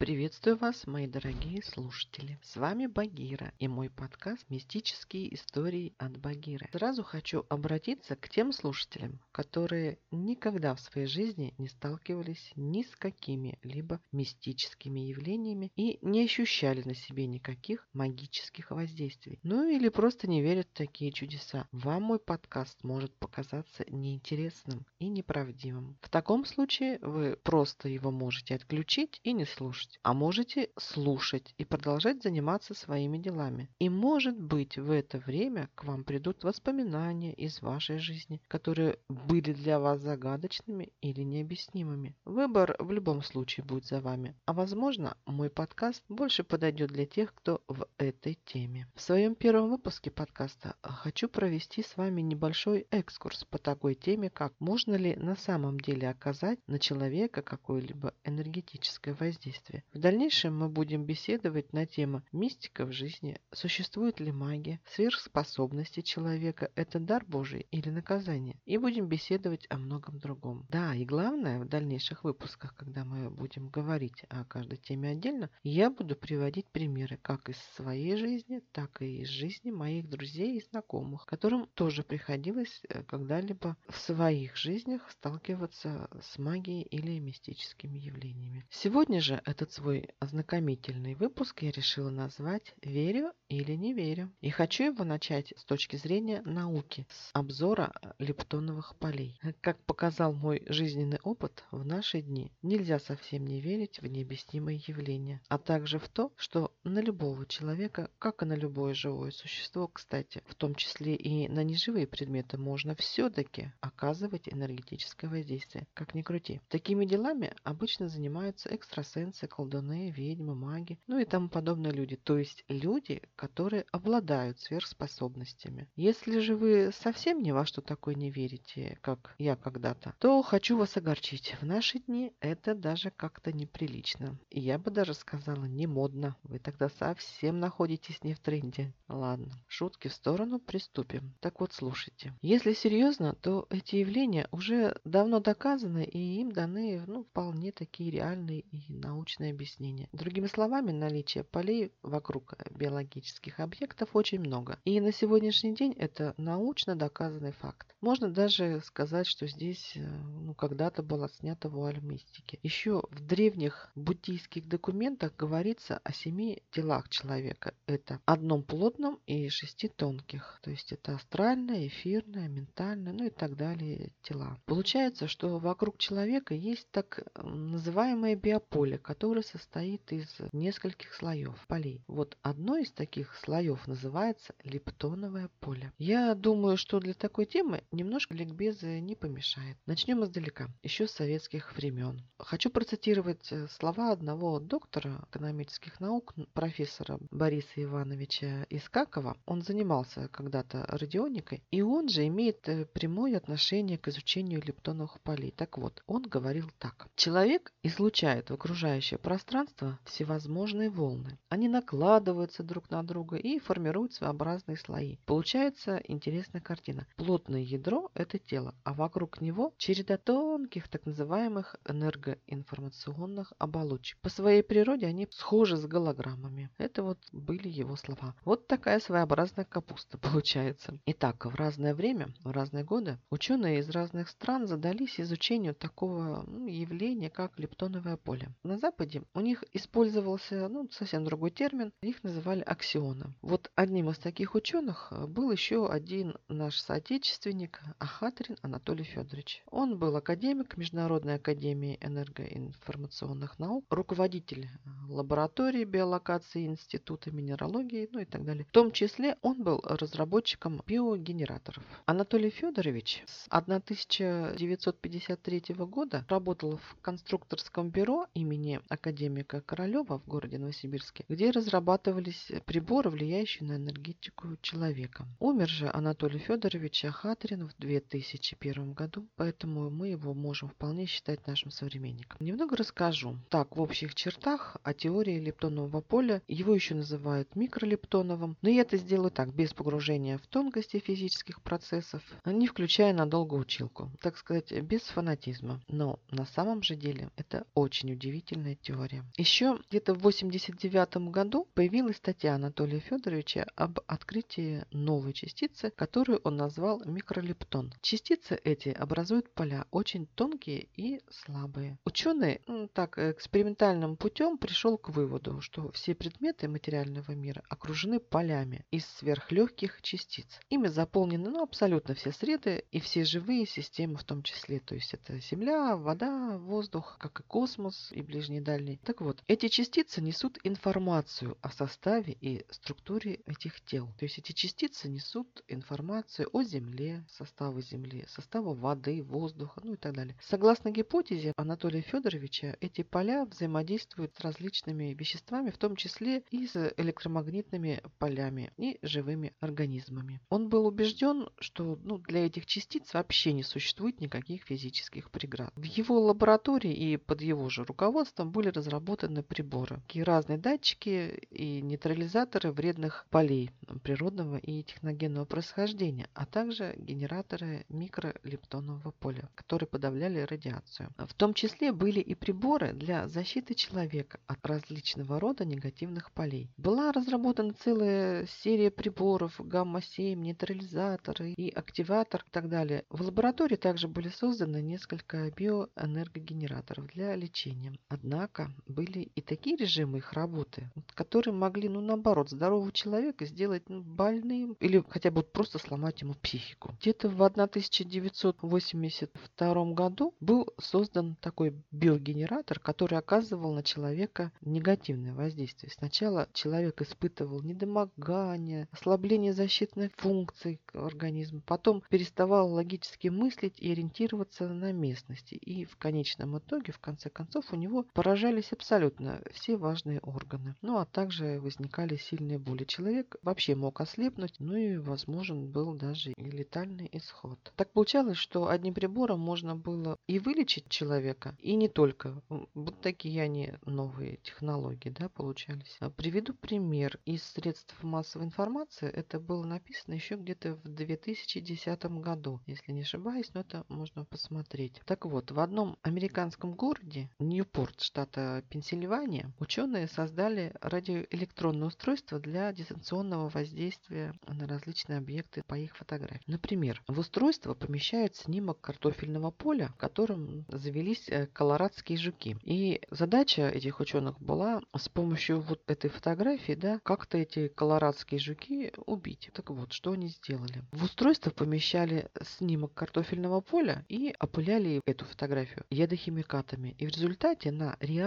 Приветствую вас, мои дорогие слушатели. С вами Багира и мой подкаст «Мистические истории от Багиры». Сразу хочу обратиться к тем слушателям, которые никогда в своей жизни не сталкивались ни с какими-либо мистическими явлениями и не ощущали на себе никаких магических воздействий. Ну или просто не верят в такие чудеса. Вам мой подкаст может показаться неинтересным и неправдивым. В таком случае вы просто его можете отключить и не слушать слушать, а можете слушать и продолжать заниматься своими делами. И может быть в это время к вам придут воспоминания из вашей жизни, которые были для вас загадочными или необъяснимыми. Выбор в любом случае будет за вами. А возможно, мой подкаст больше подойдет для тех, кто в этой теме. В своем первом выпуске подкаста хочу провести с вами небольшой экскурс по такой теме, как можно ли на самом деле оказать на человека какое-либо энергетическое воздействие. В дальнейшем мы будем беседовать на тему мистика в жизни, существует ли магия, сверхспособности человека – это дар Божий или наказание, и будем беседовать о многом другом. Да, и главное, в дальнейших выпусках, когда мы будем говорить о каждой теме отдельно, я буду приводить примеры как из своей жизни, так и из жизни моих друзей и знакомых, которым тоже приходилось э, когда-либо в своих жизнях сталкиваться с магией или мистическими явлениями. Сегодня же этот этот свой ознакомительный выпуск я решила назвать «Верю или не верю». И хочу его начать с точки зрения науки, с обзора лептоновых полей. Как показал мой жизненный опыт, в наши дни нельзя совсем не верить в необъяснимые явления, а также в то, что на любого человека, как и на любое живое существо, кстати, в том числе и на неживые предметы, можно все-таки оказывать энергетическое воздействие, как ни крути. Такими делами обычно занимаются экстрасенсы, колдуны, ведьмы, маги, ну и тому подобные люди. То есть люди, которые обладают сверхспособностями. Если же вы совсем ни во что такое не верите, как я когда-то, то хочу вас огорчить. В наши дни это даже как-то неприлично. И я бы даже сказала, не модно. Вы тогда совсем находитесь не в тренде. Ладно, шутки в сторону, приступим. Так вот, слушайте. Если серьезно, то эти явления уже давно доказаны, и им даны ну, вполне такие реальные и научные объяснение. Другими словами, наличие полей вокруг биологических объектов очень много. И на сегодняшний день это научно доказанный факт. Можно даже сказать, что здесь э, ну, когда-то была снята вуаль мистики. Еще в древних буддийских документах говорится о семи телах человека. Это одном плотном и шести тонких. То есть это астральное, эфирное, ментальное, ну и так далее тела. Получается, что вокруг человека есть так называемое биополе, которое которое состоит из нескольких слоев полей. Вот одно из таких слоев называется лептоновое поле. Я думаю, что для такой темы немножко ликбеза не помешает. Начнем издалека, еще с советских времен. Хочу процитировать э, слова одного доктора экономических наук, профессора Бориса Ивановича Искакова. Он занимался когда-то радионикой, и он же имеет э, прямое отношение к изучению лептоновых полей. Так вот, он говорил так. Человек излучает в окружающее пространства всевозможные волны. Они накладываются друг на друга и формируют своеобразные слои. Получается интересная картина. Плотное ядро – это тело, а вокруг него череда тонких так называемых энергоинформационных оболочек. По своей природе они схожи с голограммами. Это вот были его слова. Вот такая своеобразная капуста получается. Итак, в разное время, в разные годы ученые из разных стран задались изучению такого ну, явления, как лептоновое поле. На Западе у них использовался ну, совсем другой термин, их называли аксионы. Вот одним из таких ученых э, был еще один наш соотечественник Ахатрин Анатолий Федорович. Он был академик Международной академии энергоинформационных наук, руководитель э, лаборатории биолокации Института минералогии, ну и так далее. В том числе он был разработчиком биогенераторов. Анатолий Федорович с 1953 года работал в конструкторском бюро имени академика Королева в городе Новосибирске, где разрабатывались приборы, влияющие на энергетику человека. Умер же Анатолий Федорович Ахатрин в 2001 году, поэтому мы его можем вполне считать нашим современником. Немного расскажу. Так, в общих чертах о теории лептонового поля. Его еще называют микролептоновым, но я это сделаю так, без погружения в тонкости физических процессов, не включая надолго училку. Так сказать, без фанатизма. Но на самом же деле это очень удивительная теория теория. Еще где-то в 89 году появилась статья Анатолия Федоровича об открытии новой частицы, которую он назвал микролептон. Частицы эти образуют поля очень тонкие и слабые. Ученый ну, так экспериментальным путем пришел к выводу, что все предметы материального мира окружены полями из сверхлегких частиц. Ими заполнены ну, абсолютно все среды и все живые системы в том числе. То есть это Земля, вода, воздух, как и космос и ближний и дальний. Так вот, эти частицы несут информацию о составе и структуре этих тел. То есть эти частицы несут информацию о Земле, составу Земли, составу воды, воздуха, ну и так далее. Согласно гипотезе Анатолия Федоровича, эти поля взаимодействуют с различными веществами, в том числе и с электромагнитными полями и живыми организмами. Он был убежден, что ну, для этих частиц вообще не существует никаких физических преград. В его лаборатории и под его же руководством были разработаны приборы, такие разные датчики и нейтрализаторы вредных полей природного и техногенного происхождения, а также генераторы микролептонового поля, которые подавляли радиацию. В том числе были и приборы для защиты человека от различного рода негативных полей. Была разработана целая серия приборов, гамма-7, нейтрализаторы и активатор и так далее. В лаборатории также были созданы несколько биоэнергогенераторов для лечения. Однако были и такие режимы их работы, которые могли, ну наоборот, здорового человека сделать ну, больным или хотя бы просто сломать ему психику. Где-то в 1982 году был создан такой биогенератор, который оказывал на человека негативное воздействие. Сначала человек испытывал недомогание, ослабление защитных функций организма, потом переставал логически мыслить и ориентироваться на местности. И в конечном итоге, в конце концов, у него поражались абсолютно все важные органы. Ну а также возникали сильные боли. Человек вообще мог ослепнуть, ну и возможен был даже и летальный исход. Так получалось, что одним прибором можно было и вылечить человека, и не только. Вот такие они новые технологии, да, получались. А приведу пример из средств массовой информации. Это было написано еще где-то в 2010 году, если не ошибаюсь, но это можно посмотреть. Так вот, в одном американском городе, Ньюпорт, штата Пенсильвания, ученые создали радиоэлектронное устройство для дистанционного воздействия на различные объекты по их фотографии. Например, в устройство помещают снимок картофельного поля, в котором завелись э, колорадские жуки. И задача этих ученых была с помощью вот этой фотографии, да, как-то эти колорадские жуки убить. Так вот, что они сделали? В устройство помещали снимок картофельного поля и опыляли эту фотографию ядохимикатами. И в результате на реальном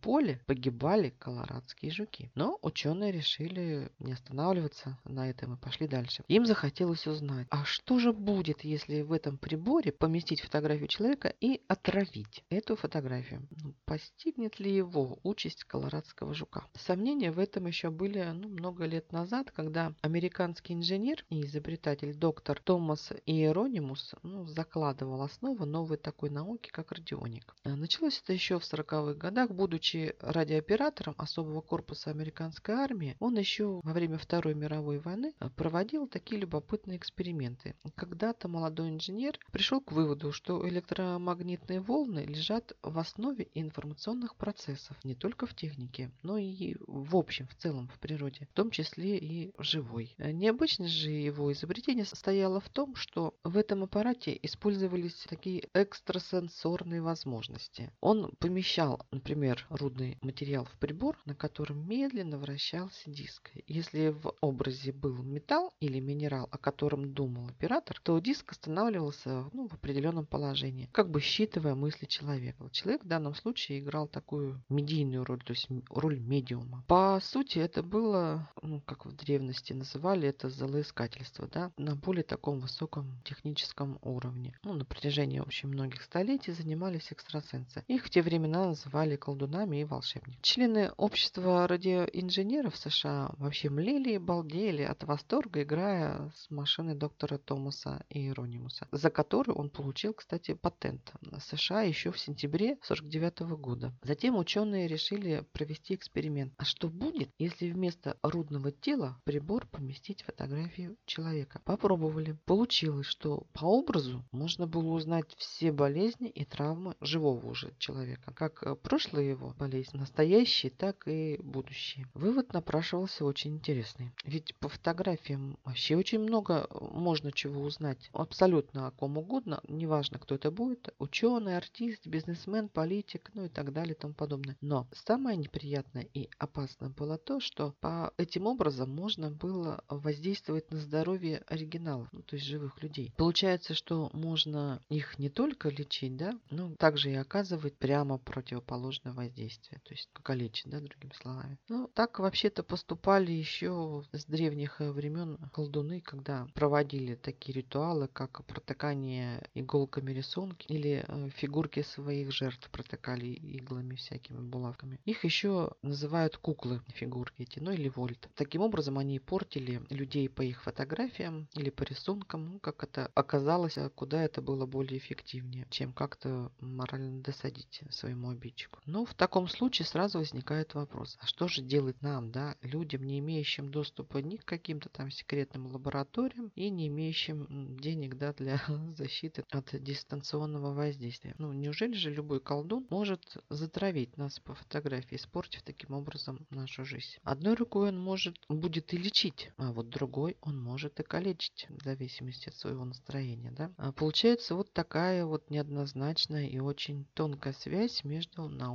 поле погибали колорадские жуки. Но ученые решили не останавливаться на этом и пошли дальше. Им захотелось узнать, а что же будет, если в этом приборе поместить фотографию человека и отравить эту фотографию? Ну, постигнет ли его участь колорадского жука? Сомнения в этом еще были ну, много лет назад, когда американский инженер и изобретатель доктор Томас Иеронимус ну, закладывал основу новой такой науки, как радионик. Началось это еще в 40-х годах. Будучи радиооператором особого корпуса американской армии, он еще во время Второй мировой войны проводил такие любопытные эксперименты. Когда-то молодой инженер пришел к выводу, что электромагнитные волны лежат в основе информационных процессов не только в технике, но и в общем, в целом в природе, в том числе и живой. Необычность же его изобретения состояла в том, что в этом аппарате использовались такие экстрасенсорные возможности. Он помещал, например, рудный материал в прибор, на котором медленно вращался диск. Если в образе был металл или минерал, о котором думал оператор, то диск останавливался ну, в определенном положении, как бы считывая мысли человека. Человек в данном случае играл такую медийную роль, то есть роль медиума. По сути, это было, ну, как в древности называли, это золоискательство, да, на более таком высоком техническом уровне. Ну, на протяжении очень многих столетий занимались экстрасенсы. Их в те времена называли колдунами и волшебниками. Члены общества радиоинженеров США вообще млели и балдели от восторга, играя с машиной доктора Томаса Иеронимуса, за которую он получил, кстати, патент в США еще в сентябре 1949 года. Затем ученые решили провести эксперимент. А что будет, если вместо рудного тела прибор поместить фотографию человека? Попробовали. Получилось, что по образу можно было узнать все болезни и травмы живого уже человека. Как прошлый прошлое его болезнь, настоящее, так и будущее. Вывод напрашивался очень интересный. Ведь по фотографиям вообще очень много можно чего узнать. Абсолютно о ком угодно, неважно, кто это будет. Ученый, артист, бизнесмен, политик, ну и так далее и тому подобное. Но самое неприятное и опасное было то, что по этим образом можно было воздействовать на здоровье оригиналов, ну, то есть живых людей. Получается, что можно их не только лечить, да, но также и оказывать прямо противоположное воздействие, то есть калечить, да, другими словами. Ну, так вообще-то поступали еще с древних времен колдуны, когда проводили такие ритуалы, как протыкание иголками рисунки или э, фигурки своих жертв протыкали иглами всякими булавками. Их еще называют куклы фигурки эти, ну или вольт. Таким образом они портили людей по их фотографиям или по рисункам, ну, как это оказалось, а куда это было более эффективнее, чем как-то морально досадить своему обидчику. Но в таком случае сразу возникает вопрос, а что же делать нам, да, людям, не имеющим доступа ни к каким-то там секретным лабораториям и не имеющим денег, да, для защиты от дистанционного воздействия. Ну, неужели же любой колдун может затравить нас по фотографии, испортив таким образом нашу жизнь? Одной рукой он может, будет и лечить, а вот другой он может и калечить, в зависимости от своего настроения, да. А получается вот такая вот неоднозначная и очень тонкая связь между наукой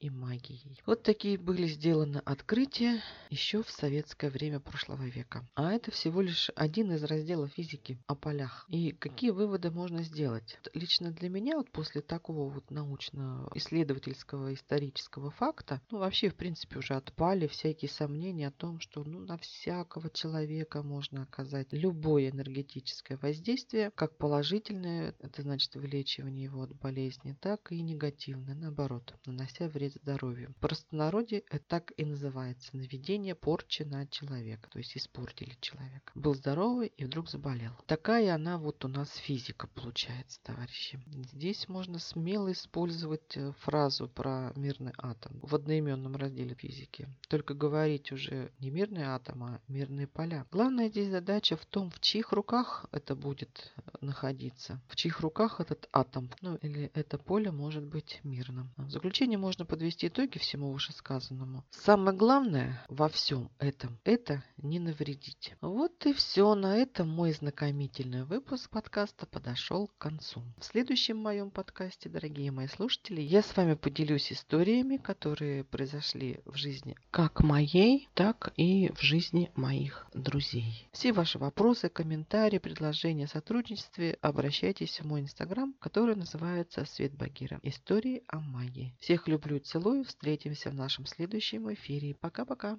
и магией. Вот такие были сделаны открытия еще в советское время прошлого века. А это всего лишь один из разделов физики о полях. И какие выводы можно сделать? Лично для меня вот после такого вот научно-исследовательского исторического факта, ну вообще в принципе уже отпали всякие сомнения о том, что ну на всякого человека можно оказать любое энергетическое воздействие, как положительное, это значит вылечивание его от болезни, так и негативное, наоборот, нанося вред здоровью. В простонародье это так и называется наведение порчи на человека, то есть испортили человека. Был здоровый и вдруг заболел. Такая она вот у нас физика получается, товарищи. Здесь можно смело использовать э, фразу про мирный атом в одноименном разделе физики. Только говорить уже не мирный атом, а мирные поля. Главная здесь задача в том, в чьих руках это будет находиться, в чьих руках этот атом, ну или это поле может быть мирным. В заключение можно подвести итоги всему вышесказанному. Самое главное во всем этом – это не навредить. Вот и все. На этом мой знакомительный выпуск подкаста подошел к концу. В следующем моем подкасте, дорогие мои слушатели, я с вами поделюсь историями, которые произошли в жизни как моей, так и в жизни моих друзей. Все ваши вопросы, комментарии, предложения о сотрудничестве обращайтесь в мой инстаграм, который называется Свет Багира. Истории о магии. Всех люблю, целую. Встретимся в нашем следующем эфире. Пока-пока.